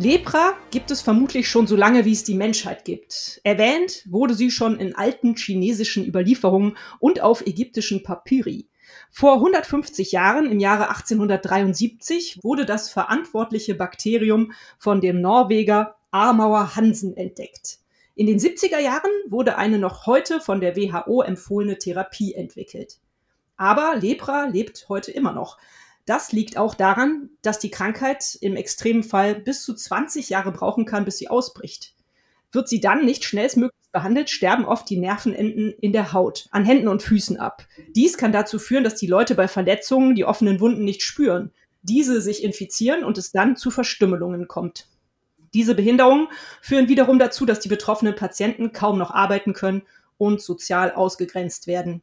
Lepra gibt es vermutlich schon so lange, wie es die Menschheit gibt. Erwähnt wurde sie schon in alten chinesischen Überlieferungen und auf ägyptischen Papyri. Vor 150 Jahren, im Jahre 1873, wurde das verantwortliche Bakterium von dem Norweger Armauer Hansen entdeckt. In den 70er Jahren wurde eine noch heute von der WHO empfohlene Therapie entwickelt. Aber Lepra lebt heute immer noch. Das liegt auch daran, dass die Krankheit im extremen Fall bis zu 20 Jahre brauchen kann, bis sie ausbricht. Wird sie dann nicht schnellstmöglich behandelt, sterben oft die Nervenenden in der Haut, an Händen und Füßen ab. Dies kann dazu führen, dass die Leute bei Verletzungen die offenen Wunden nicht spüren, diese sich infizieren und es dann zu Verstümmelungen kommt. Diese Behinderungen führen wiederum dazu, dass die betroffenen Patienten kaum noch arbeiten können und sozial ausgegrenzt werden.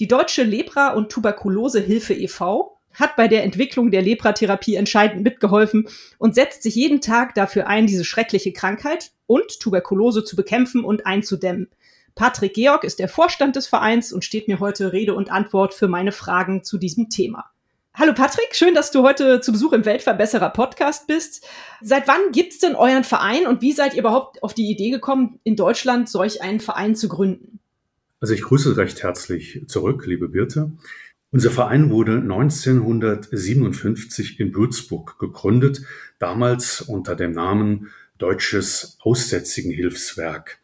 Die Deutsche Lepra- und Tuberkulosehilfe e.V. hat bei der Entwicklung der Lepratherapie entscheidend mitgeholfen und setzt sich jeden Tag dafür ein, diese schreckliche Krankheit und Tuberkulose zu bekämpfen und einzudämmen. Patrick Georg ist der Vorstand des Vereins und steht mir heute Rede und Antwort für meine Fragen zu diesem Thema. Hallo Patrick, schön, dass du heute zu Besuch im Weltverbesserer Podcast bist. Seit wann gibt's denn euren Verein und wie seid ihr überhaupt auf die Idee gekommen, in Deutschland solch einen Verein zu gründen? Also ich grüße recht herzlich zurück, liebe Birte. Unser Verein wurde 1957 in Würzburg gegründet, damals unter dem Namen Deutsches Aussätzigenhilfswerk.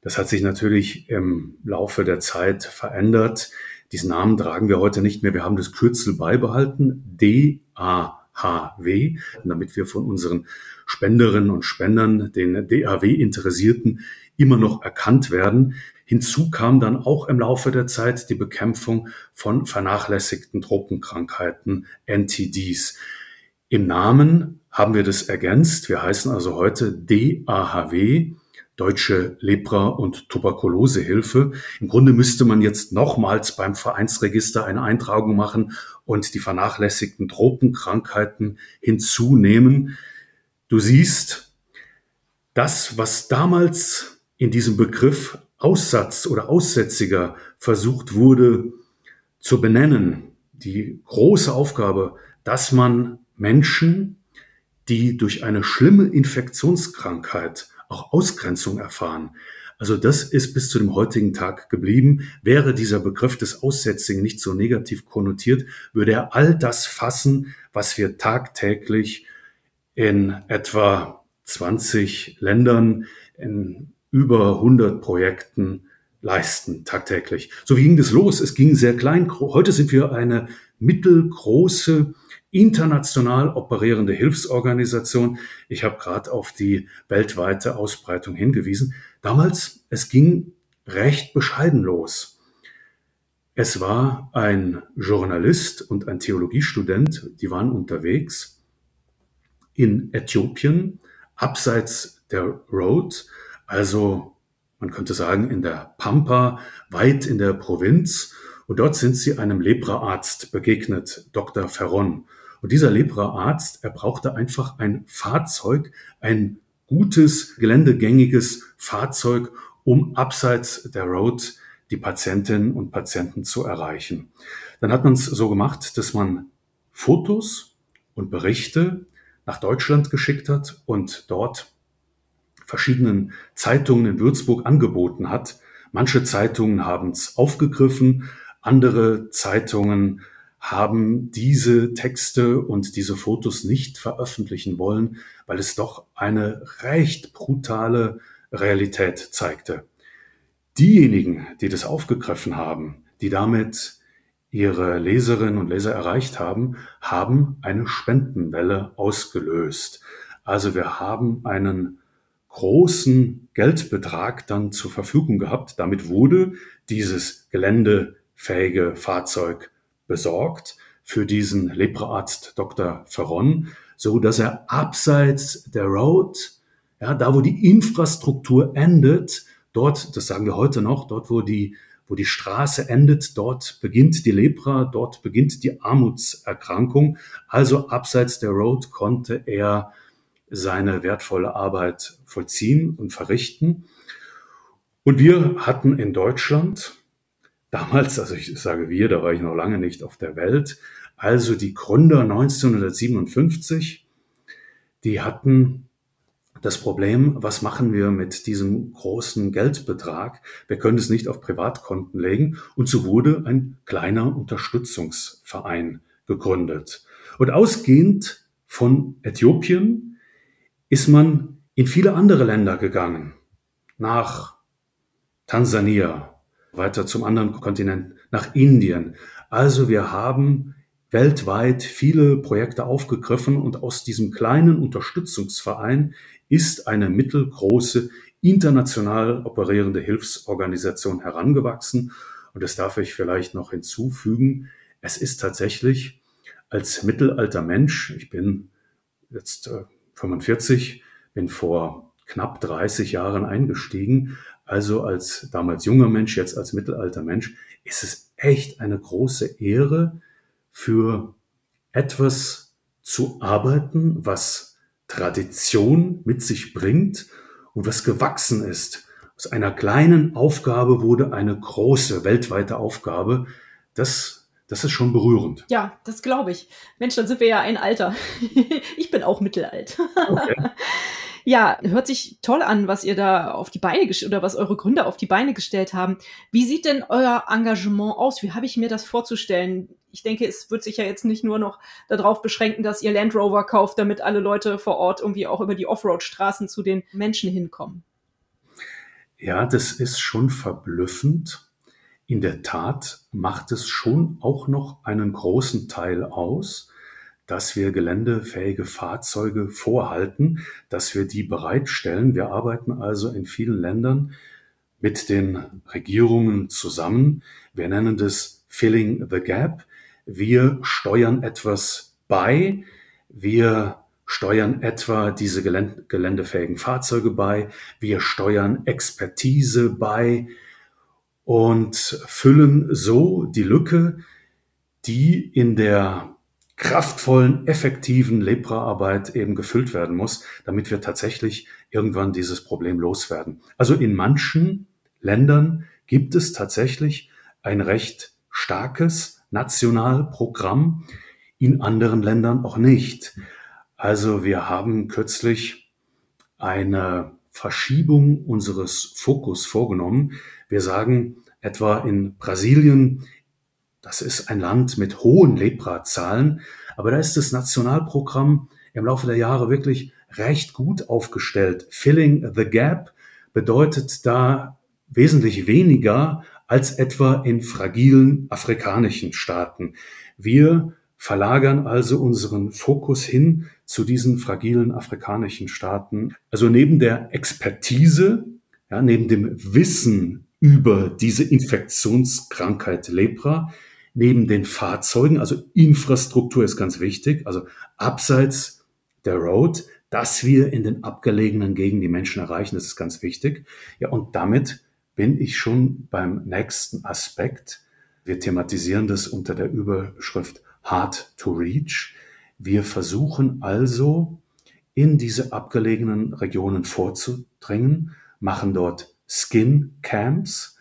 Das hat sich natürlich im Laufe der Zeit verändert. Diesen Namen tragen wir heute nicht mehr. Wir haben das Kürzel beibehalten, DAHW, damit wir von unseren Spenderinnen und Spendern, den DAW-Interessierten, immer noch erkannt werden. Hinzu kam dann auch im Laufe der Zeit die Bekämpfung von vernachlässigten Tropenkrankheiten, NTDs. Im Namen haben wir das ergänzt. Wir heißen also heute DAHW, Deutsche Lepra- und Tuberkulosehilfe. Im Grunde müsste man jetzt nochmals beim Vereinsregister eine Eintragung machen und die vernachlässigten Tropenkrankheiten hinzunehmen. Du siehst, das, was damals in diesem Begriff Aussatz oder Aussätziger versucht wurde zu benennen, die große Aufgabe, dass man Menschen, die durch eine schlimme Infektionskrankheit auch Ausgrenzung erfahren. Also das ist bis zu dem heutigen Tag geblieben. Wäre dieser Begriff des Aussätzigen nicht so negativ konnotiert, würde er all das fassen, was wir tagtäglich in etwa 20 Ländern in über 100 Projekten leisten tagtäglich. So wie ging das los? Es ging sehr klein. Heute sind wir eine mittelgroße international operierende Hilfsorganisation. Ich habe gerade auf die weltweite Ausbreitung hingewiesen. Damals, es ging recht bescheiden los. Es war ein Journalist und ein Theologiestudent, die waren unterwegs in Äthiopien, abseits der Road, also man könnte sagen in der Pampa, weit in der Provinz. Und dort sind sie einem Lepraarzt begegnet, Dr. Ferron. Und dieser Lepra-Arzt, er brauchte einfach ein Fahrzeug, ein gutes, geländegängiges Fahrzeug, um abseits der Road die Patientinnen und Patienten zu erreichen. Dann hat man es so gemacht, dass man Fotos und Berichte nach Deutschland geschickt hat und dort verschiedenen Zeitungen in Würzburg angeboten hat. Manche Zeitungen haben es aufgegriffen, andere Zeitungen haben diese Texte und diese Fotos nicht veröffentlichen wollen, weil es doch eine recht brutale Realität zeigte. Diejenigen, die das aufgegriffen haben, die damit ihre Leserinnen und Leser erreicht haben, haben eine Spendenwelle ausgelöst. Also wir haben einen großen Geldbetrag dann zur Verfügung gehabt. Damit wurde dieses geländefähige Fahrzeug besorgt für diesen Lepraarzt Dr. Ferron, so dass er abseits der Road Ja, da, wo die Infrastruktur endet, dort, das sagen wir heute noch, dort, wo die, wo die Straße endet, dort beginnt die Lepra, dort beginnt die Armutserkrankung. Also abseits der Road konnte er seine wertvolle Arbeit vollziehen und verrichten. Und wir hatten in Deutschland damals, also ich sage wir, da war ich noch lange nicht auf der Welt, also die Gründer 1957, die hatten das Problem, was machen wir mit diesem großen Geldbetrag? Wir können es nicht auf Privatkonten legen. Und so wurde ein kleiner Unterstützungsverein gegründet. Und ausgehend von Äthiopien ist man in viele andere Länder gegangen. Nach Tansania, weiter zum anderen Kontinent, nach Indien. Also wir haben weltweit viele Projekte aufgegriffen und aus diesem kleinen Unterstützungsverein ist eine mittelgroße international operierende Hilfsorganisation herangewachsen. Und das darf ich vielleicht noch hinzufügen. Es ist tatsächlich als mittelalter Mensch, ich bin jetzt 45, äh, bin vor knapp 30 Jahren eingestiegen, also als damals junger Mensch, jetzt als mittelalter Mensch, ist es echt eine große Ehre, für etwas zu arbeiten, was Tradition mit sich bringt und was gewachsen ist. Aus einer kleinen Aufgabe wurde eine große weltweite Aufgabe. Das, das ist schon berührend. Ja, das glaube ich. Mensch, dann sind wir ja ein Alter. ich bin auch mittelalt. Okay. Ja, hört sich toll an, was ihr da auf die Beine oder was eure Gründer auf die Beine gestellt haben. Wie sieht denn euer Engagement aus? Wie habe ich mir das vorzustellen? Ich denke, es wird sich ja jetzt nicht nur noch darauf beschränken, dass ihr Land Rover kauft, damit alle Leute vor Ort irgendwie auch über die Offroad-Straßen zu den Menschen hinkommen. Ja, das ist schon verblüffend. In der Tat macht es schon auch noch einen großen Teil aus, dass wir geländefähige Fahrzeuge vorhalten, dass wir die bereitstellen. Wir arbeiten also in vielen Ländern mit den Regierungen zusammen. Wir nennen das Filling the Gap. Wir steuern etwas bei. Wir steuern etwa diese geländefähigen Fahrzeuge bei. Wir steuern Expertise bei und füllen so die Lücke, die in der kraftvollen, effektiven Lepra-Arbeit eben gefüllt werden muss, damit wir tatsächlich irgendwann dieses Problem loswerden. Also in manchen Ländern gibt es tatsächlich ein recht starkes Nationalprogramm, in anderen Ländern auch nicht. Also wir haben kürzlich eine Verschiebung unseres Fokus vorgenommen. Wir sagen etwa in Brasilien, das ist ein Land mit hohen Lepra-Zahlen, aber da ist das Nationalprogramm im Laufe der Jahre wirklich recht gut aufgestellt. Filling the Gap bedeutet da wesentlich weniger als etwa in fragilen afrikanischen Staaten. Wir verlagern also unseren Fokus hin zu diesen fragilen afrikanischen Staaten. Also neben der Expertise, ja, neben dem Wissen über diese Infektionskrankheit Lepra, neben den Fahrzeugen, also Infrastruktur ist ganz wichtig, also abseits der Road, dass wir in den abgelegenen Gegenden die Menschen erreichen, das ist ganz wichtig. Ja, und damit bin ich schon beim nächsten Aspekt. Wir thematisieren das unter der Überschrift Hard to Reach. Wir versuchen also in diese abgelegenen Regionen vorzudringen, machen dort Skin Camps.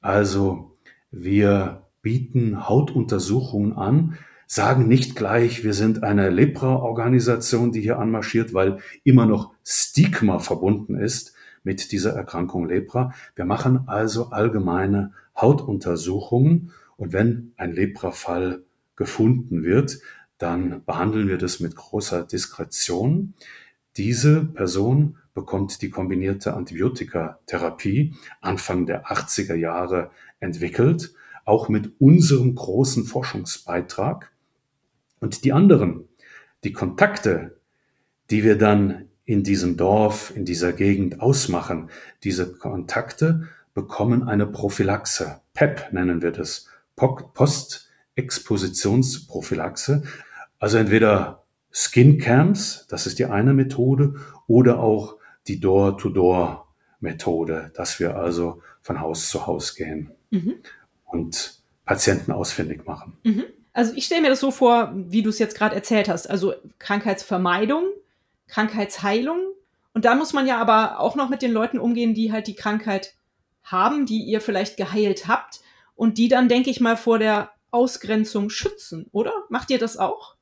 Also wir bieten Hautuntersuchungen an, sagen nicht gleich, wir sind eine Lepra-Organisation, die hier anmarschiert, weil immer noch Stigma verbunden ist mit dieser Erkrankung Lepra. Wir machen also allgemeine Hautuntersuchungen und wenn ein Lepra-Fall gefunden wird, dann behandeln wir das mit großer Diskretion. Diese Person bekommt die kombinierte Antibiotikatherapie Anfang der 80er Jahre entwickelt auch mit unserem großen Forschungsbeitrag. Und die anderen, die Kontakte, die wir dann in diesem Dorf, in dieser Gegend ausmachen, diese Kontakte bekommen eine Prophylaxe. PEP nennen wir das. Postexpositionsprophylaxe. Also entweder Skin Camps, das ist die eine Methode, oder auch die Door-to-Door-Methode, dass wir also von Haus zu Haus gehen mhm. und Patienten ausfindig machen. Mhm. Also ich stelle mir das so vor, wie du es jetzt gerade erzählt hast. Also Krankheitsvermeidung, Krankheitsheilung. Und da muss man ja aber auch noch mit den Leuten umgehen, die halt die Krankheit haben, die ihr vielleicht geheilt habt und die dann, denke ich mal, vor der Ausgrenzung schützen, oder? Macht ihr das auch?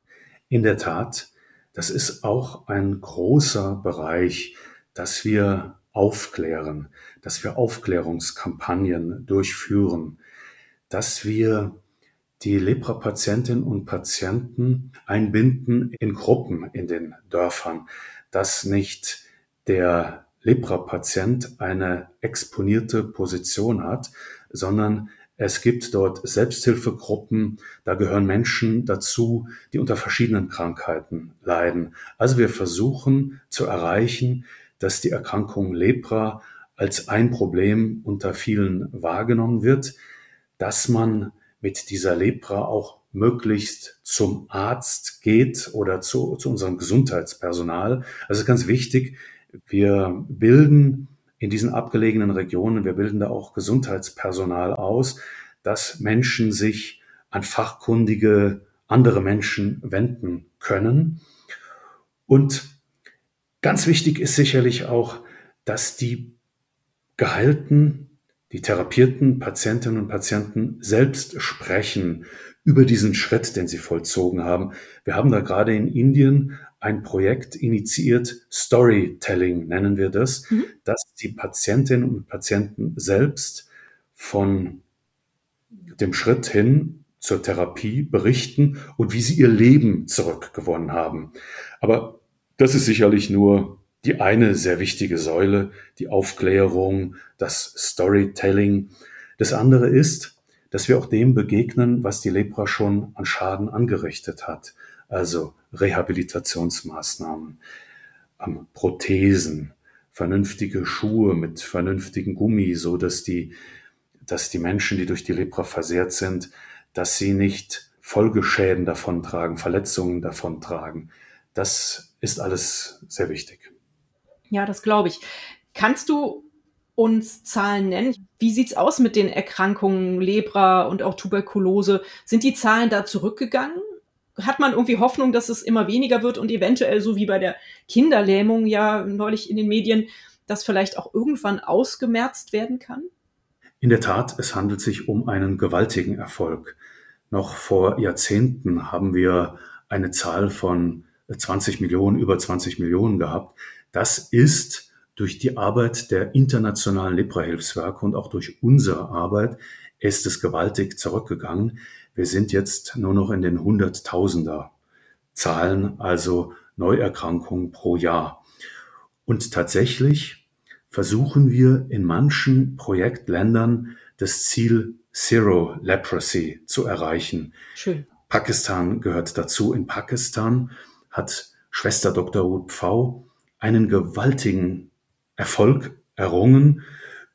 In der Tat, das ist auch ein großer Bereich, dass wir aufklären, dass wir Aufklärungskampagnen durchführen, dass wir die Lepra-Patientinnen und Patienten einbinden in Gruppen in den Dörfern, dass nicht der Lepra-Patient eine exponierte Position hat, sondern es gibt dort Selbsthilfegruppen, da gehören Menschen dazu, die unter verschiedenen Krankheiten leiden. Also wir versuchen zu erreichen, dass die Erkrankung Lepra als ein Problem unter vielen wahrgenommen wird, dass man mit dieser Lepra auch möglichst zum Arzt geht oder zu, zu unserem Gesundheitspersonal. Also ganz wichtig, wir bilden in diesen abgelegenen Regionen, wir bilden da auch Gesundheitspersonal aus, dass Menschen sich an fachkundige andere Menschen wenden können. Und ganz wichtig ist sicherlich auch, dass die geheilten, die therapierten Patientinnen und Patienten selbst sprechen über diesen Schritt, den sie vollzogen haben. Wir haben da gerade in Indien ein Projekt initiiert, Storytelling nennen wir das, mhm. dass die Patientinnen und Patienten selbst von dem Schritt hin zur Therapie berichten und wie sie ihr Leben zurückgewonnen haben. Aber das ist sicherlich nur die eine sehr wichtige Säule, die Aufklärung, das Storytelling. Das andere ist, dass wir auch dem begegnen, was die Lepra schon an Schaden angerichtet hat also Rehabilitationsmaßnahmen, Prothesen, vernünftige Schuhe mit vernünftigen Gummi, so dass die, dass die Menschen, die durch die Lepra versehrt sind, dass sie nicht Folgeschäden davontragen, Verletzungen davontragen. Das ist alles sehr wichtig. Ja, das glaube ich. Kannst du uns Zahlen nennen? Wie sieht's aus mit den Erkrankungen Lepra und auch Tuberkulose? Sind die Zahlen da zurückgegangen? Hat man irgendwie Hoffnung, dass es immer weniger wird und eventuell so wie bei der Kinderlähmung ja neulich in den Medien, das vielleicht auch irgendwann ausgemerzt werden kann? In der Tat, es handelt sich um einen gewaltigen Erfolg. Noch vor Jahrzehnten haben wir eine Zahl von 20 Millionen, über 20 Millionen gehabt. Das ist durch die Arbeit der internationalen Lepra-Hilfswerke und auch durch unsere Arbeit ist es gewaltig zurückgegangen. Wir sind jetzt nur noch in den Hunderttausender Zahlen, also Neuerkrankungen pro Jahr. Und tatsächlich versuchen wir in manchen Projektländern das Ziel Zero Leprosy zu erreichen. Schön. Pakistan gehört dazu. In Pakistan hat Schwester Dr. Ruth Pfau einen gewaltigen Erfolg errungen.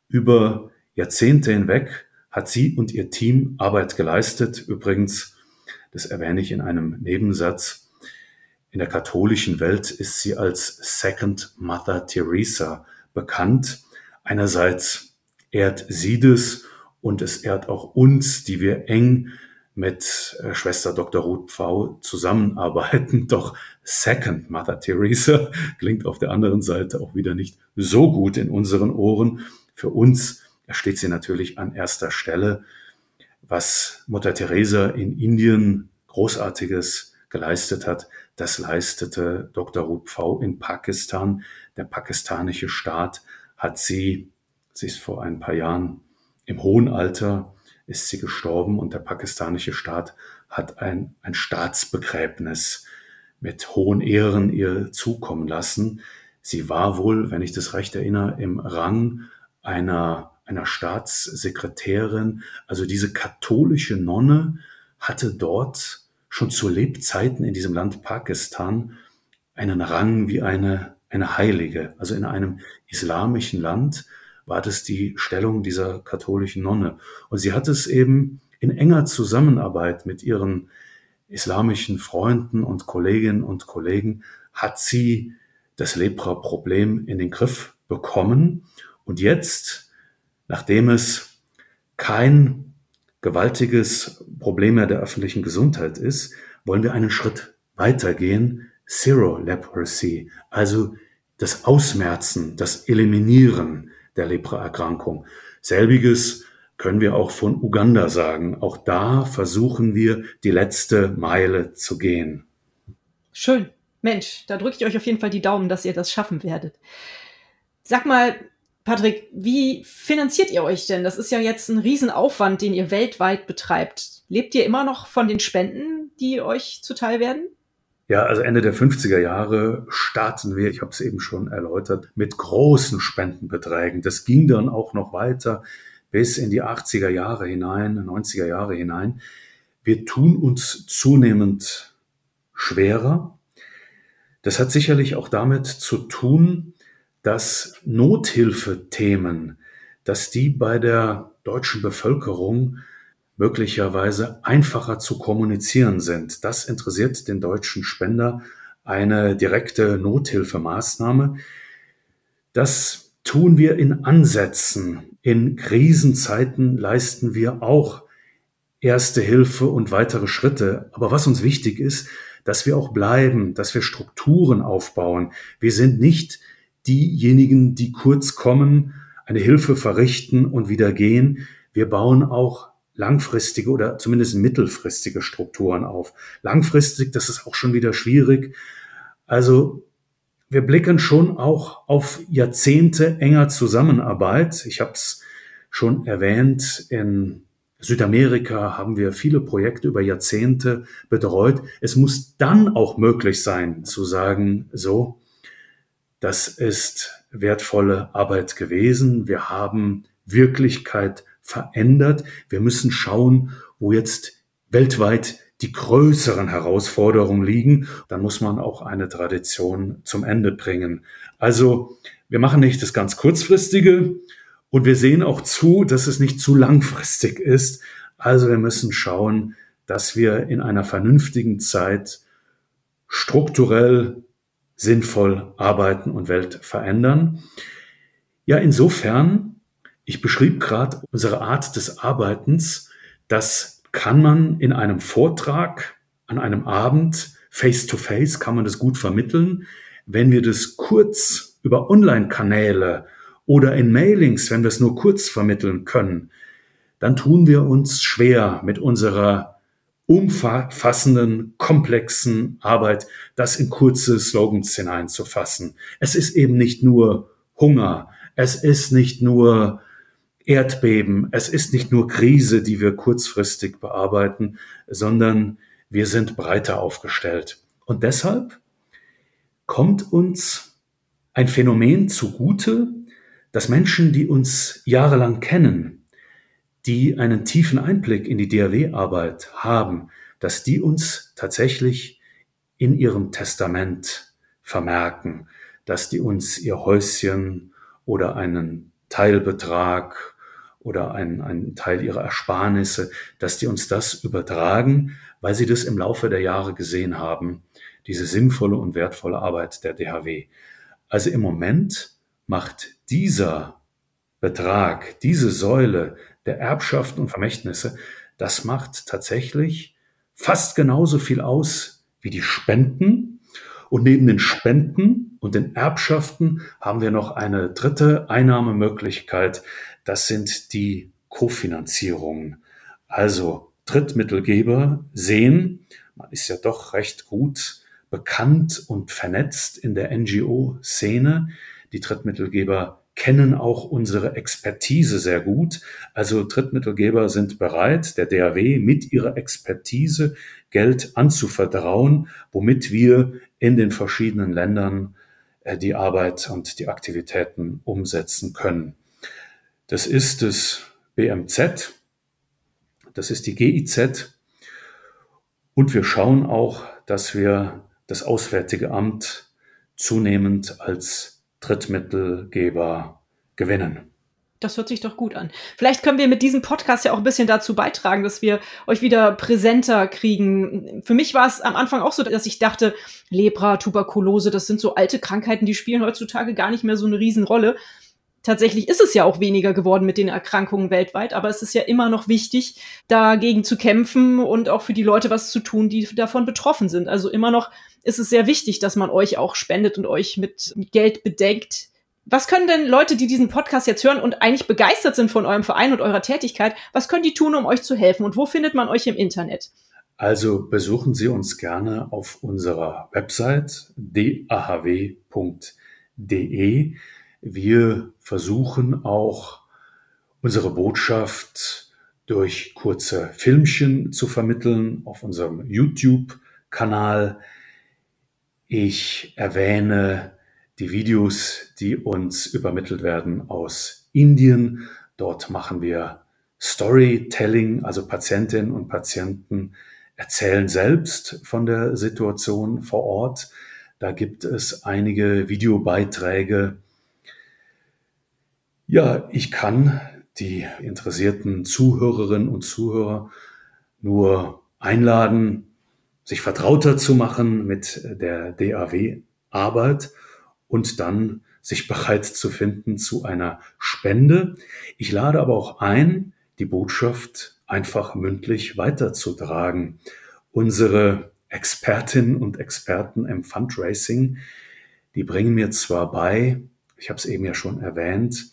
Über Jahrzehnte hinweg hat sie und ihr Team Arbeit geleistet. Übrigens, das erwähne ich in einem Nebensatz. In der katholischen Welt ist sie als Second Mother Teresa bekannt. Einerseits ehrt sie das und es ehrt auch uns, die wir eng mit äh, Schwester Dr. Ruth Pfau zusammenarbeiten. Doch Second Mother Teresa klingt auf der anderen Seite auch wieder nicht so gut in unseren Ohren. Für uns da steht sie natürlich an erster Stelle. Was Mutter Teresa in Indien Großartiges geleistet hat, das leistete Dr. Ruth Pfau in Pakistan. Der pakistanische Staat hat sie, sie ist vor ein paar Jahren im hohen Alter, ist sie gestorben und der pakistanische Staat hat ein, ein Staatsbegräbnis mit hohen Ehren ihr zukommen lassen. Sie war wohl, wenn ich das recht erinnere, im Rang einer einer Staatssekretärin. Also diese katholische Nonne hatte dort schon zu Lebzeiten in diesem Land Pakistan einen Rang wie eine, eine Heilige. Also in einem islamischen Land war das die Stellung dieser katholischen Nonne. Und sie hat es eben in enger Zusammenarbeit mit ihren islamischen Freunden und Kolleginnen und Kollegen, hat sie das Lepra-Problem in den Griff bekommen. Und jetzt, nachdem es kein gewaltiges Problem mehr der öffentlichen Gesundheit ist, wollen wir einen Schritt weitergehen, Zero Leprosy, also das Ausmerzen, das Eliminieren der Lepraerkrankung. Selbiges können wir auch von Uganda sagen. Auch da versuchen wir, die letzte Meile zu gehen. Schön. Mensch, da drücke ich euch auf jeden Fall die Daumen, dass ihr das schaffen werdet. Sag mal, Patrick, wie finanziert ihr euch denn? Das ist ja jetzt ein Riesenaufwand, den ihr weltweit betreibt. Lebt ihr immer noch von den Spenden, die euch zuteil werden? Ja, also Ende der 50er Jahre starten wir, ich habe es eben schon erläutert, mit großen Spendenbeträgen. Das ging dann auch noch weiter bis in die 80er Jahre hinein, 90er Jahre hinein. Wir tun uns zunehmend schwerer. Das hat sicherlich auch damit zu tun, dass Nothilfethemen, dass die bei der deutschen Bevölkerung möglicherweise einfacher zu kommunizieren sind. Das interessiert den deutschen Spender eine direkte Nothilfemaßnahme. Das tun wir in Ansätzen. In Krisenzeiten leisten wir auch erste Hilfe und weitere Schritte. Aber was uns wichtig ist, dass wir auch bleiben, dass wir Strukturen aufbauen. Wir sind nicht diejenigen, die kurz kommen, eine Hilfe verrichten und wieder gehen. Wir bauen auch langfristige oder zumindest mittelfristige Strukturen auf. Langfristig, das ist auch schon wieder schwierig. Also wir blicken schon auch auf Jahrzehnte enger Zusammenarbeit. Ich habe es schon erwähnt, in Südamerika haben wir viele Projekte über Jahrzehnte betreut. Es muss dann auch möglich sein zu sagen, so, das ist wertvolle Arbeit gewesen. Wir haben Wirklichkeit verändert. Wir müssen schauen, wo jetzt weltweit die größeren Herausforderungen liegen. Dann muss man auch eine Tradition zum Ende bringen. Also wir machen nicht das ganz kurzfristige und wir sehen auch zu, dass es nicht zu langfristig ist. Also wir müssen schauen, dass wir in einer vernünftigen Zeit strukturell sinnvoll arbeiten und Welt verändern. Ja, insofern, ich beschrieb gerade unsere Art des Arbeitens, das kann man in einem Vortrag an einem Abend face to face kann man das gut vermitteln. Wenn wir das kurz über Online-Kanäle oder in Mailings, wenn wir es nur kurz vermitteln können, dann tun wir uns schwer mit unserer umfassenden, komplexen Arbeit, das in kurze Slogans hineinzufassen. Es ist eben nicht nur Hunger, es ist nicht nur Erdbeben, es ist nicht nur Krise, die wir kurzfristig bearbeiten, sondern wir sind breiter aufgestellt. Und deshalb kommt uns ein Phänomen zugute, dass Menschen, die uns jahrelang kennen, die einen tiefen Einblick in die DAW-Arbeit haben, dass die uns tatsächlich in ihrem Testament vermerken, dass die uns ihr Häuschen oder einen Teilbetrag oder einen, einen Teil ihrer Ersparnisse, dass die uns das übertragen, weil sie das im Laufe der Jahre gesehen haben, diese sinnvolle und wertvolle Arbeit der DHW. Also im Moment macht dieser Betrag, diese Säule der Erbschaften und Vermächtnisse, das macht tatsächlich fast genauso viel aus wie die Spenden. Und neben den Spenden und den Erbschaften haben wir noch eine dritte Einnahmemöglichkeit. Das sind die Kofinanzierungen. Also Drittmittelgeber sehen, man ist ja doch recht gut bekannt und vernetzt in der NGO-Szene. Die Drittmittelgeber kennen auch unsere Expertise sehr gut. Also Drittmittelgeber sind bereit, der DAW mit ihrer Expertise Geld anzuvertrauen, womit wir in den verschiedenen Ländern äh, die Arbeit und die Aktivitäten umsetzen können. Das ist das BMZ, das ist die GIZ und wir schauen auch, dass wir das Auswärtige Amt zunehmend als Drittmittelgeber gewinnen. Das hört sich doch gut an. Vielleicht können wir mit diesem Podcast ja auch ein bisschen dazu beitragen, dass wir euch wieder präsenter kriegen. Für mich war es am Anfang auch so, dass ich dachte, Lepra, Tuberkulose, das sind so alte Krankheiten, die spielen heutzutage gar nicht mehr so eine Riesenrolle. Tatsächlich ist es ja auch weniger geworden mit den Erkrankungen weltweit, aber es ist ja immer noch wichtig, dagegen zu kämpfen und auch für die Leute was zu tun, die davon betroffen sind. Also immer noch ist es sehr wichtig, dass man euch auch spendet und euch mit Geld bedenkt, was können denn Leute, die diesen Podcast jetzt hören und eigentlich begeistert sind von eurem Verein und eurer Tätigkeit, was können die tun, um euch zu helfen? Und wo findet man euch im Internet? Also besuchen Sie uns gerne auf unserer Website dahw.de. Wir versuchen auch unsere Botschaft durch kurze Filmchen zu vermitteln auf unserem YouTube-Kanal. Ich erwähne die Videos, die uns übermittelt werden aus Indien. Dort machen wir Storytelling, also Patientinnen und Patienten erzählen selbst von der Situation vor Ort. Da gibt es einige Videobeiträge. Ja, ich kann die interessierten Zuhörerinnen und Zuhörer nur einladen, sich vertrauter zu machen mit der DAW-Arbeit und dann sich bereit zu finden zu einer Spende. Ich lade aber auch ein, die Botschaft einfach mündlich weiterzutragen. Unsere Expertinnen und Experten im Fundraising, die bringen mir zwar bei, ich habe es eben ja schon erwähnt,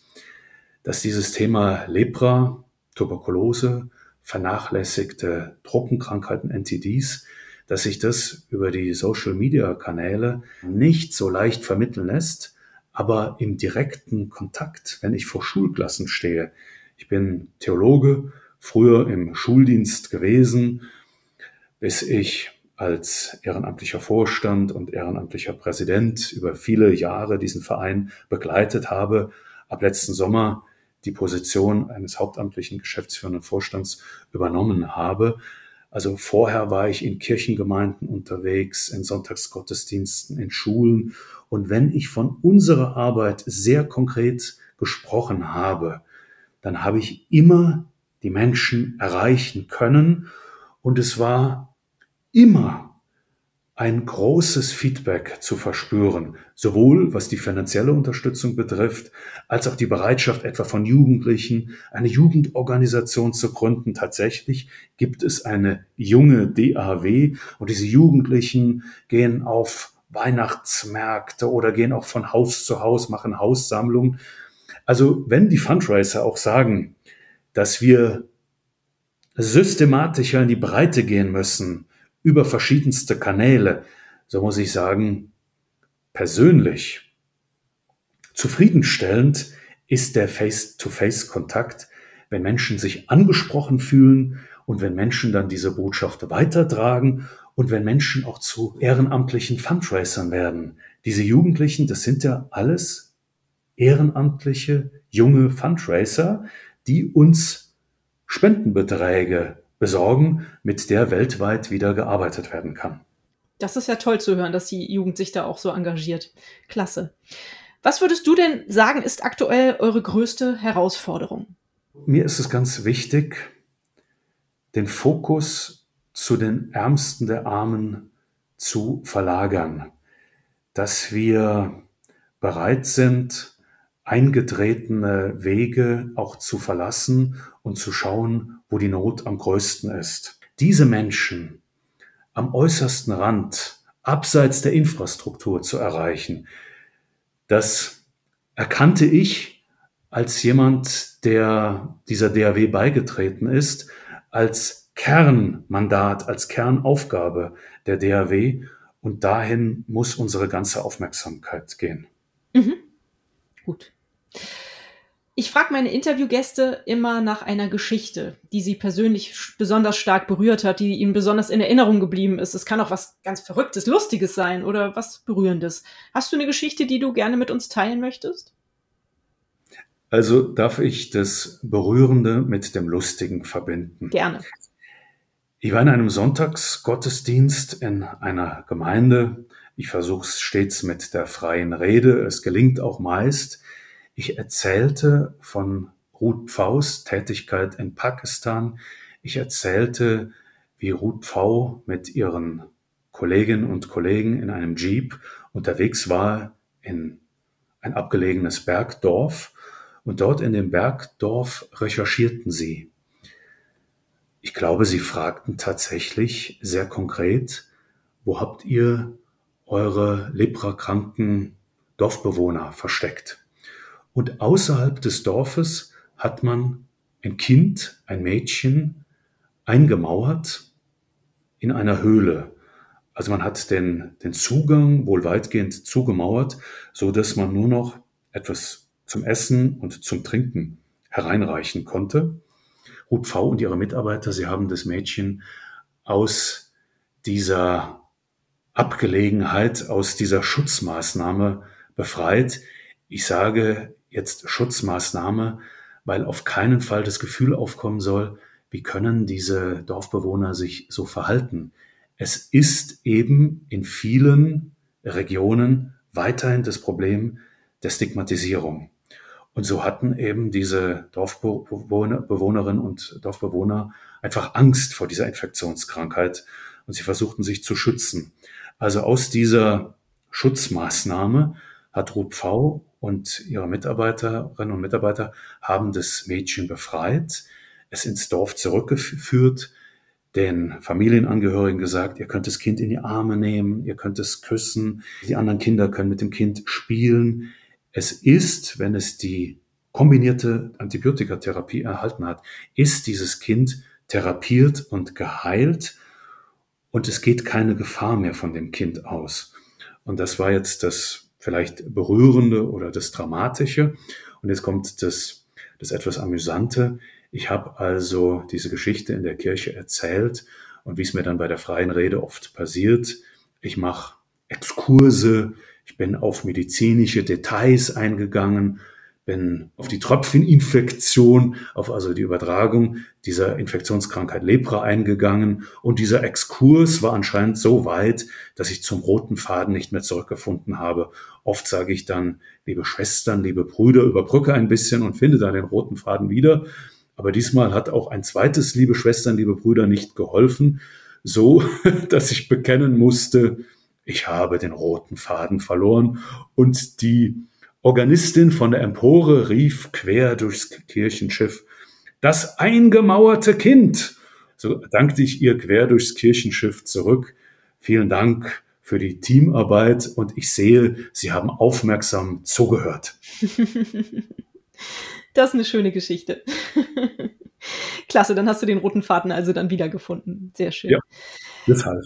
dass dieses Thema Lepra, Tuberkulose, vernachlässigte Trockenkrankheiten, NTDs, dass sich das über die Social-Media-Kanäle nicht so leicht vermitteln lässt, aber im direkten Kontakt, wenn ich vor Schulklassen stehe. Ich bin Theologe, früher im Schuldienst gewesen, bis ich als ehrenamtlicher Vorstand und ehrenamtlicher Präsident über viele Jahre diesen Verein begleitet habe, ab letzten Sommer die Position eines hauptamtlichen geschäftsführenden Vorstands übernommen habe, also vorher war ich in Kirchengemeinden unterwegs, in Sonntagsgottesdiensten, in Schulen. Und wenn ich von unserer Arbeit sehr konkret gesprochen habe, dann habe ich immer die Menschen erreichen können. Und es war immer ein großes Feedback zu verspüren, sowohl was die finanzielle Unterstützung betrifft, als auch die Bereitschaft etwa von Jugendlichen, eine Jugendorganisation zu gründen. Tatsächlich gibt es eine junge DAW und diese Jugendlichen gehen auf Weihnachtsmärkte oder gehen auch von Haus zu Haus, machen Haussammlungen. Also wenn die Fundraiser auch sagen, dass wir systematischer in die Breite gehen müssen, über verschiedenste Kanäle, so muss ich sagen, persönlich zufriedenstellend ist der Face-to-Face-Kontakt, wenn Menschen sich angesprochen fühlen und wenn Menschen dann diese Botschaft weitertragen und wenn Menschen auch zu ehrenamtlichen Fundraisern werden. Diese Jugendlichen, das sind ja alles ehrenamtliche junge Fundraiser, die uns Spendenbeträge besorgen, mit der weltweit wieder gearbeitet werden kann. Das ist ja toll zu hören, dass die Jugend sich da auch so engagiert. Klasse. Was würdest du denn sagen, ist aktuell eure größte Herausforderung? Mir ist es ganz wichtig, den Fokus zu den Ärmsten der Armen zu verlagern, dass wir bereit sind, eingetretene Wege auch zu verlassen und zu schauen, wo die Not am größten ist. Diese Menschen am äußersten Rand, abseits der Infrastruktur zu erreichen, das erkannte ich als jemand, der dieser DAW beigetreten ist, als Kernmandat, als Kernaufgabe der DAW. Und dahin muss unsere ganze Aufmerksamkeit gehen. Mhm. Gut. Ich frage meine Interviewgäste immer nach einer Geschichte, die sie persönlich besonders stark berührt hat, die ihnen besonders in Erinnerung geblieben ist. Es kann auch was ganz Verrücktes, Lustiges sein oder was Berührendes. Hast du eine Geschichte, die du gerne mit uns teilen möchtest? Also darf ich das Berührende mit dem Lustigen verbinden? Gerne. Ich war in einem Sonntagsgottesdienst in einer Gemeinde. Ich versuche es stets mit der freien Rede. Es gelingt auch meist. Ich erzählte von Ruth Pfaus Tätigkeit in Pakistan. Ich erzählte, wie Ruth Pfau mit ihren Kolleginnen und Kollegen in einem Jeep unterwegs war in ein abgelegenes Bergdorf und dort in dem Bergdorf recherchierten sie. Ich glaube, sie fragten tatsächlich sehr konkret, wo habt ihr eure leprakranken Dorfbewohner versteckt? Und außerhalb des Dorfes hat man ein Kind, ein Mädchen eingemauert in einer Höhle. Also man hat den, den Zugang wohl weitgehend zugemauert, so dass man nur noch etwas zum Essen und zum Trinken hereinreichen konnte. Ruth V. und ihre Mitarbeiter, sie haben das Mädchen aus dieser Abgelegenheit, aus dieser Schutzmaßnahme befreit. Ich sage jetzt Schutzmaßnahme, weil auf keinen Fall das Gefühl aufkommen soll, wie können diese Dorfbewohner sich so verhalten. Es ist eben in vielen Regionen weiterhin das Problem der Stigmatisierung. Und so hatten eben diese Dorfbewohnerinnen und Dorfbewohner einfach Angst vor dieser Infektionskrankheit und sie versuchten sich zu schützen. Also aus dieser Schutzmaßnahme hat V und ihre Mitarbeiterinnen und Mitarbeiter haben das Mädchen befreit, es ins Dorf zurückgeführt, den Familienangehörigen gesagt, ihr könnt das Kind in die Arme nehmen, ihr könnt es küssen, die anderen Kinder können mit dem Kind spielen. Es ist, wenn es die kombinierte Antibiotikatherapie erhalten hat, ist dieses Kind therapiert und geheilt und es geht keine Gefahr mehr von dem Kind aus. Und das war jetzt das vielleicht berührende oder das Dramatische. Und jetzt kommt das, das etwas Amüsante. Ich habe also diese Geschichte in der Kirche erzählt und wie es mir dann bei der freien Rede oft passiert, ich mache Exkurse, ich bin auf medizinische Details eingegangen, bin auf die Tröpfcheninfektion, auf also die Übertragung dieser Infektionskrankheit Lepra eingegangen. Und dieser Exkurs war anscheinend so weit, dass ich zum roten Faden nicht mehr zurückgefunden habe. Oft sage ich dann, liebe Schwestern, liebe Brüder, überbrücke ein bisschen und finde da den roten Faden wieder. Aber diesmal hat auch ein zweites, liebe Schwestern, liebe Brüder, nicht geholfen, so dass ich bekennen musste, ich habe den roten Faden verloren und die Organistin von der Empore rief quer durchs Kirchenschiff, das eingemauerte Kind. So dankte ich ihr quer durchs Kirchenschiff zurück. Vielen Dank für die Teamarbeit und ich sehe, Sie haben aufmerksam zugehört. Das ist eine schöne Geschichte. Klasse, dann hast du den roten Faden also dann wiedergefunden. Sehr schön. Ja, das half.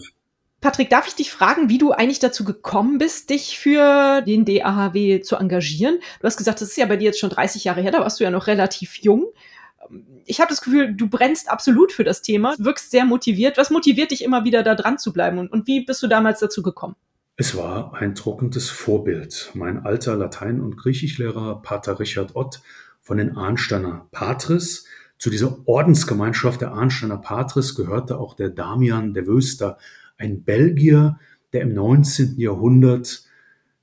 Patrick, darf ich dich fragen, wie du eigentlich dazu gekommen bist, dich für den DAHW zu engagieren? Du hast gesagt, das ist ja bei dir jetzt schon 30 Jahre her, da warst du ja noch relativ jung. Ich habe das Gefühl, du brennst absolut für das Thema, wirkst sehr motiviert. Was motiviert dich immer wieder da dran zu bleiben und, und wie bist du damals dazu gekommen? Es war ein trockendes Vorbild. Mein alter Latein- und Griechischlehrer, Pater Richard Ott von den Arnsteiner Patres. Zu dieser Ordensgemeinschaft der Arnsteiner Patres gehörte auch der Damian de Wöster, ein Belgier, der im 19. Jahrhundert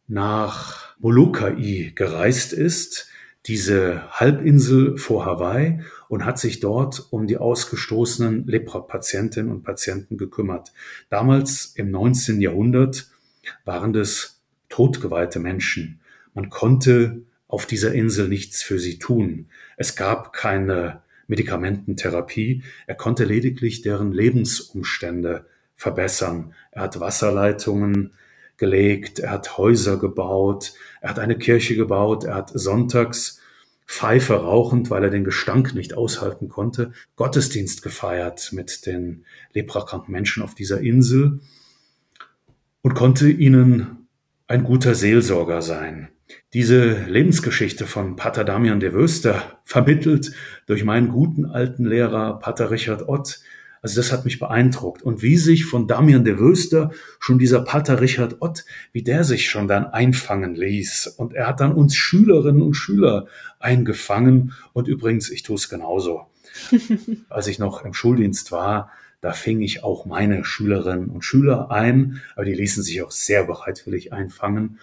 nach Molokai gereist ist, diese Halbinsel vor Hawaii und hat sich dort um die ausgestoßenen Lepra-Patientinnen und Patienten gekümmert. Damals im 19. Jahrhundert waren das totgeweihte Menschen. Man konnte auf dieser Insel nichts für sie tun. Es gab keine Medikamententherapie. Er konnte lediglich deren Lebensumstände verbessern. Er hat Wasserleitungen gelegt, er hat Häuser gebaut, er hat eine Kirche gebaut, er hat sonntags Pfeife rauchend, weil er den Gestank nicht aushalten konnte, Gottesdienst gefeiert mit den leprakranken Menschen auf dieser Insel und konnte ihnen ein guter Seelsorger sein. Diese Lebensgeschichte von Pater Damian de Wöster, vermittelt durch meinen guten alten Lehrer Pater Richard Ott, also das hat mich beeindruckt. Und wie sich von Damian de Wöster schon dieser Pater Richard Ott, wie der sich schon dann einfangen ließ. Und er hat dann uns Schülerinnen und Schüler eingefangen. Und übrigens, ich tue es genauso. Als ich noch im Schuldienst war, da fing ich auch meine Schülerinnen und Schüler ein, aber die ließen sich auch sehr bereitwillig einfangen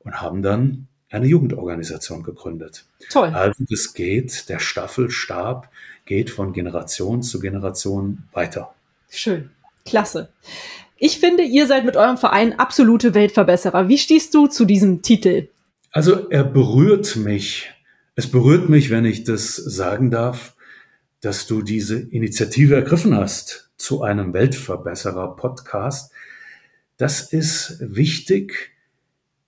und haben dann eine Jugendorganisation gegründet. Toll. Also das geht, der Staffelstab geht von Generation zu Generation weiter. Schön, klasse. Ich finde, ihr seid mit eurem Verein absolute Weltverbesserer. Wie stehst du zu diesem Titel? Also er berührt mich. Es berührt mich, wenn ich das sagen darf, dass du diese Initiative ergriffen hast zu einem Weltverbesserer-Podcast. Das ist wichtig,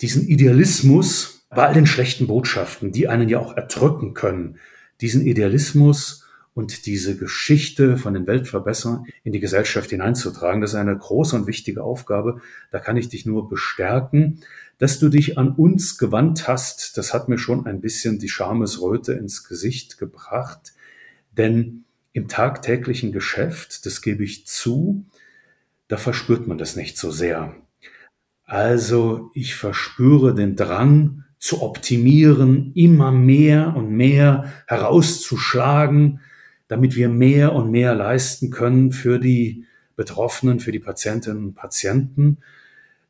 diesen Idealismus bei all den schlechten Botschaften, die einen ja auch erdrücken können, diesen Idealismus und diese Geschichte von den Weltverbesserern in die Gesellschaft hineinzutragen. Das ist eine große und wichtige Aufgabe. Da kann ich dich nur bestärken. Dass du dich an uns gewandt hast, das hat mir schon ein bisschen die Schamesröte ins Gesicht gebracht. Denn im tagtäglichen Geschäft, das gebe ich zu, da verspürt man das nicht so sehr. Also ich verspüre den Drang zu optimieren, immer mehr und mehr herauszuschlagen, damit wir mehr und mehr leisten können für die Betroffenen, für die Patientinnen und Patienten.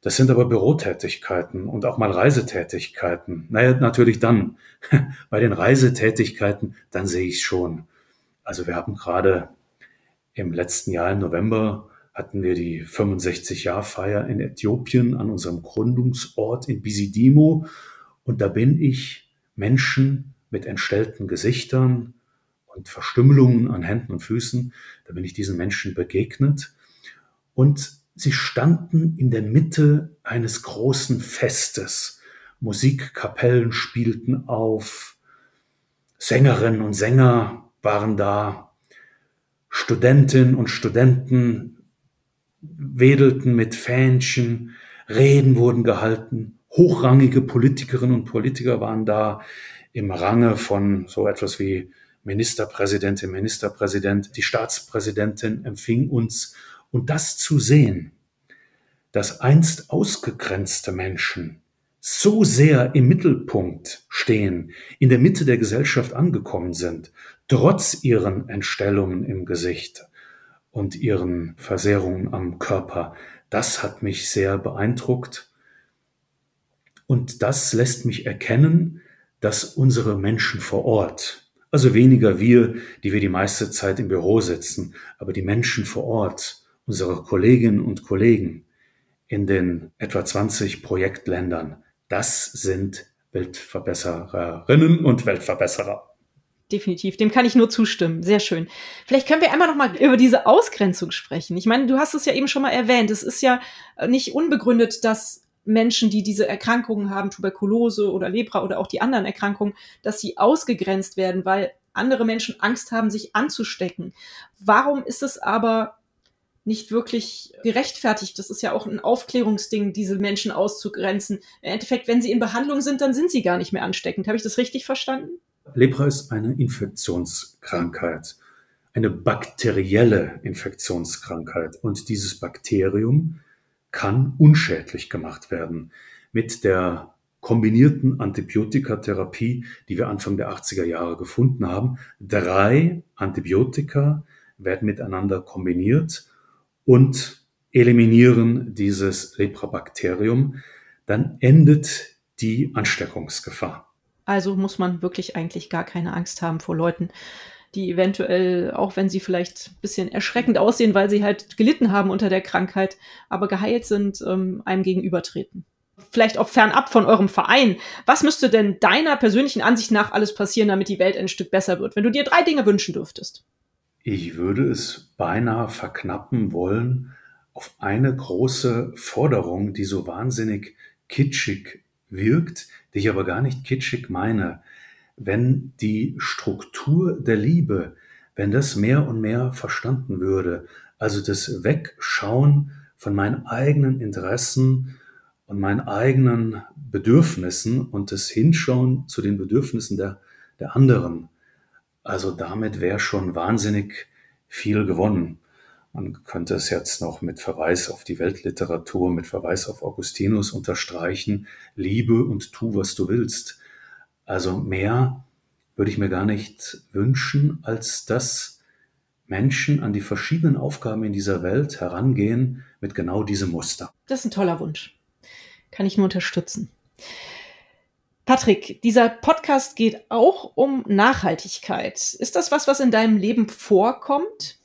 Das sind aber Bürotätigkeiten und auch mal Reisetätigkeiten. Naja, natürlich dann. Bei den Reisetätigkeiten, dann sehe ich schon. Also wir haben gerade im letzten Jahr im November hatten wir die 65-Jahr-Feier in Äthiopien an unserem Gründungsort in Bisidimo. Und da bin ich Menschen mit entstellten Gesichtern und Verstümmelungen an Händen und Füßen, da bin ich diesen Menschen begegnet. Und sie standen in der Mitte eines großen Festes. Musikkapellen spielten auf, Sängerinnen und Sänger waren da, Studentinnen und Studenten wedelten mit Fähnchen, Reden wurden gehalten, hochrangige Politikerinnen und Politiker waren da im Range von so etwas wie Ministerpräsidentin, Ministerpräsident, die Staatspräsidentin empfing uns. Und das zu sehen, dass einst ausgegrenzte Menschen so sehr im Mittelpunkt stehen, in der Mitte der Gesellschaft angekommen sind, trotz ihren Entstellungen im Gesicht, und ihren Versehrungen am Körper. Das hat mich sehr beeindruckt. Und das lässt mich erkennen, dass unsere Menschen vor Ort, also weniger wir, die wir die meiste Zeit im Büro sitzen, aber die Menschen vor Ort, unsere Kolleginnen und Kollegen in den etwa 20 Projektländern, das sind Weltverbessererinnen und Weltverbesserer definitiv. Dem kann ich nur zustimmen. Sehr schön. Vielleicht können wir einmal noch mal über diese Ausgrenzung sprechen. Ich meine, du hast es ja eben schon mal erwähnt. Es ist ja nicht unbegründet, dass Menschen, die diese Erkrankungen haben, Tuberkulose oder Lepra oder auch die anderen Erkrankungen, dass sie ausgegrenzt werden, weil andere Menschen Angst haben, sich anzustecken. Warum ist es aber nicht wirklich gerechtfertigt? Das ist ja auch ein Aufklärungsding, diese Menschen auszugrenzen. Im Endeffekt, wenn sie in Behandlung sind, dann sind sie gar nicht mehr ansteckend. Habe ich das richtig verstanden? Lepra ist eine Infektionskrankheit, eine bakterielle Infektionskrankheit. Und dieses Bakterium kann unschädlich gemacht werden mit der kombinierten Antibiotikatherapie, die wir Anfang der 80er Jahre gefunden haben. Drei Antibiotika werden miteinander kombiniert und eliminieren dieses Leprabakterium. Dann endet die Ansteckungsgefahr. Also muss man wirklich eigentlich gar keine Angst haben vor Leuten, die eventuell, auch wenn sie vielleicht ein bisschen erschreckend aussehen, weil sie halt gelitten haben unter der Krankheit, aber geheilt sind, ähm, einem gegenübertreten. Vielleicht auch fernab von eurem Verein. Was müsste denn deiner persönlichen Ansicht nach alles passieren, damit die Welt ein Stück besser wird, wenn du dir drei Dinge wünschen dürftest? Ich würde es beinahe verknappen wollen auf eine große Forderung, die so wahnsinnig kitschig wirkt, die ich aber gar nicht kitschig meine, wenn die Struktur der Liebe, wenn das mehr und mehr verstanden würde, also das Wegschauen von meinen eigenen Interessen und meinen eigenen Bedürfnissen und das Hinschauen zu den Bedürfnissen der, der anderen. Also damit wäre schon wahnsinnig viel gewonnen. Man könnte es jetzt noch mit Verweis auf die Weltliteratur, mit Verweis auf Augustinus unterstreichen, liebe und tu, was du willst. Also mehr würde ich mir gar nicht wünschen, als dass Menschen an die verschiedenen Aufgaben in dieser Welt herangehen mit genau diesem Muster. Das ist ein toller Wunsch. Kann ich nur unterstützen. Patrick, dieser Podcast geht auch um Nachhaltigkeit. Ist das was, was in deinem Leben vorkommt?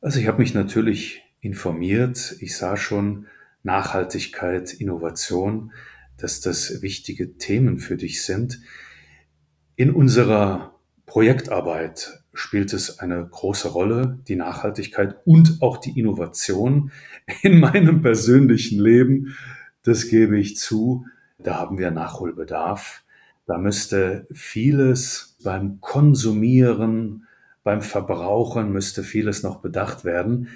Also ich habe mich natürlich informiert. Ich sah schon Nachhaltigkeit, Innovation, dass das wichtige Themen für dich sind. In unserer Projektarbeit spielt es eine große Rolle, die Nachhaltigkeit und auch die Innovation in meinem persönlichen Leben. Das gebe ich zu. Da haben wir Nachholbedarf. Da müsste vieles beim Konsumieren, beim Verbrauchen müsste vieles noch bedacht werden.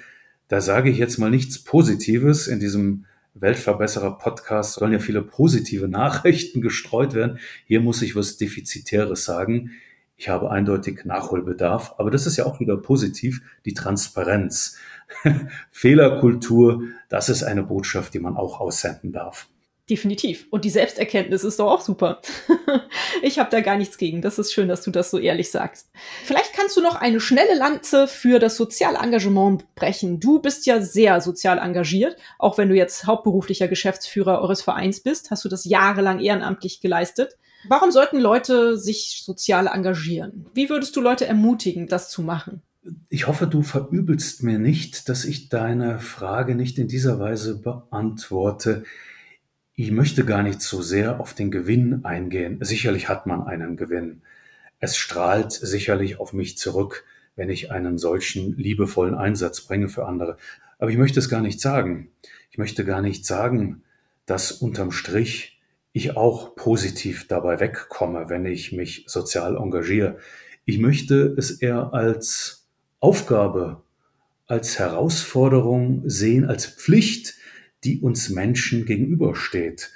Da sage ich jetzt mal nichts Positives. In diesem Weltverbesserer Podcast sollen ja viele positive Nachrichten gestreut werden. Hier muss ich was Defizitäres sagen. Ich habe eindeutig Nachholbedarf, aber das ist ja auch wieder positiv, die Transparenz. Fehlerkultur, das ist eine Botschaft, die man auch aussenden darf. Definitiv. Und die Selbsterkenntnis ist doch auch super. ich habe da gar nichts gegen. Das ist schön, dass du das so ehrlich sagst. Vielleicht kannst du noch eine schnelle Lanze für das soziale Engagement brechen. Du bist ja sehr sozial engagiert. Auch wenn du jetzt hauptberuflicher Geschäftsführer eures Vereins bist, hast du das jahrelang ehrenamtlich geleistet. Warum sollten Leute sich sozial engagieren? Wie würdest du Leute ermutigen, das zu machen? Ich hoffe, du verübelst mir nicht, dass ich deine Frage nicht in dieser Weise beantworte. Ich möchte gar nicht so sehr auf den Gewinn eingehen. Sicherlich hat man einen Gewinn. Es strahlt sicherlich auf mich zurück, wenn ich einen solchen liebevollen Einsatz bringe für andere. Aber ich möchte es gar nicht sagen. Ich möchte gar nicht sagen, dass unterm Strich ich auch positiv dabei wegkomme, wenn ich mich sozial engagiere. Ich möchte es eher als Aufgabe, als Herausforderung sehen, als Pflicht, die uns Menschen gegenübersteht.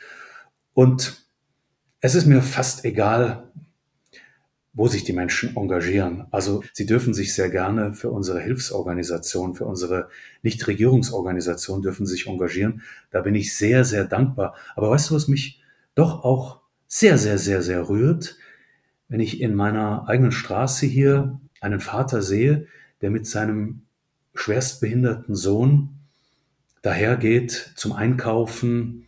Und es ist mir fast egal, wo sich die Menschen engagieren. Also sie dürfen sich sehr gerne für unsere Hilfsorganisation, für unsere Nichtregierungsorganisation dürfen sich engagieren. Da bin ich sehr, sehr dankbar. Aber weißt du, was mich doch auch sehr, sehr, sehr, sehr rührt, wenn ich in meiner eigenen Straße hier einen Vater sehe, der mit seinem schwerstbehinderten Sohn dahergeht zum Einkaufen,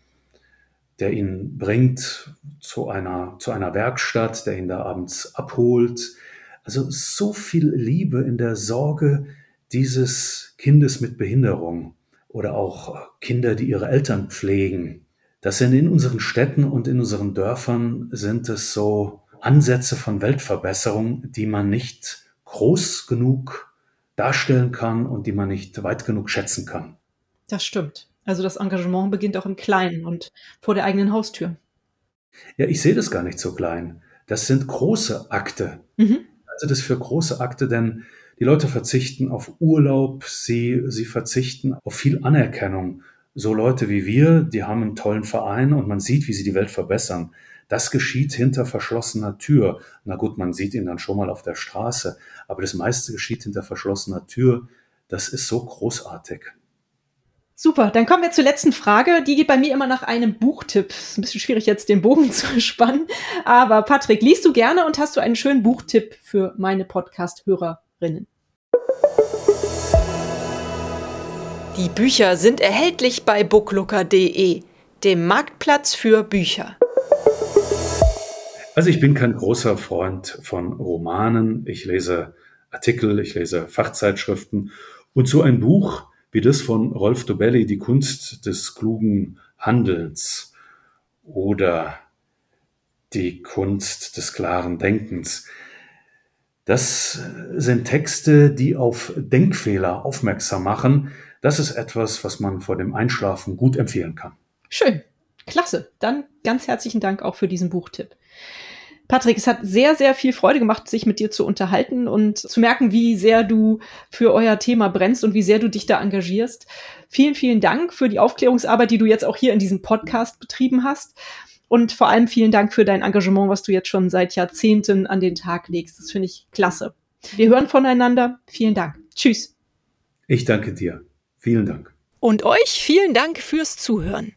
der ihn bringt zu einer, zu einer Werkstatt, der ihn da abends abholt. Also so viel Liebe in der Sorge dieses Kindes mit Behinderung oder auch Kinder, die ihre Eltern pflegen. Das sind in unseren Städten und in unseren Dörfern sind es so Ansätze von Weltverbesserung, die man nicht groß genug darstellen kann und die man nicht weit genug schätzen kann. Das stimmt. Also das Engagement beginnt auch im Kleinen und vor der eigenen Haustür. Ja, ich sehe das gar nicht so klein. Das sind große Akte. Mhm. Also das für große Akte, denn die Leute verzichten auf Urlaub, sie, sie verzichten auf viel Anerkennung. So Leute wie wir, die haben einen tollen Verein und man sieht, wie sie die Welt verbessern. Das geschieht hinter verschlossener Tür. Na gut, man sieht ihn dann schon mal auf der Straße, aber das meiste geschieht hinter verschlossener Tür. Das ist so großartig. Super, dann kommen wir zur letzten Frage. Die geht bei mir immer nach einem Buchtipp. Ist ein bisschen schwierig jetzt den Bogen zu spannen. Aber Patrick, liest du gerne und hast du einen schönen Buchtipp für meine Podcast-Hörerinnen? Die Bücher sind erhältlich bei booklooker.de, dem Marktplatz für Bücher. Also ich bin kein großer Freund von Romanen. Ich lese Artikel, ich lese Fachzeitschriften und so ein Buch wie das von Rolf Dobelli, Die Kunst des klugen Handelns oder die Kunst des klaren Denkens. Das sind Texte, die auf Denkfehler aufmerksam machen. Das ist etwas, was man vor dem Einschlafen gut empfehlen kann. Schön, klasse. Dann ganz herzlichen Dank auch für diesen Buchtipp. Patrick, es hat sehr, sehr viel Freude gemacht, sich mit dir zu unterhalten und zu merken, wie sehr du für euer Thema brennst und wie sehr du dich da engagierst. Vielen, vielen Dank für die Aufklärungsarbeit, die du jetzt auch hier in diesem Podcast betrieben hast. Und vor allem vielen Dank für dein Engagement, was du jetzt schon seit Jahrzehnten an den Tag legst. Das finde ich klasse. Wir hören voneinander. Vielen Dank. Tschüss. Ich danke dir. Vielen Dank. Und euch vielen Dank fürs Zuhören.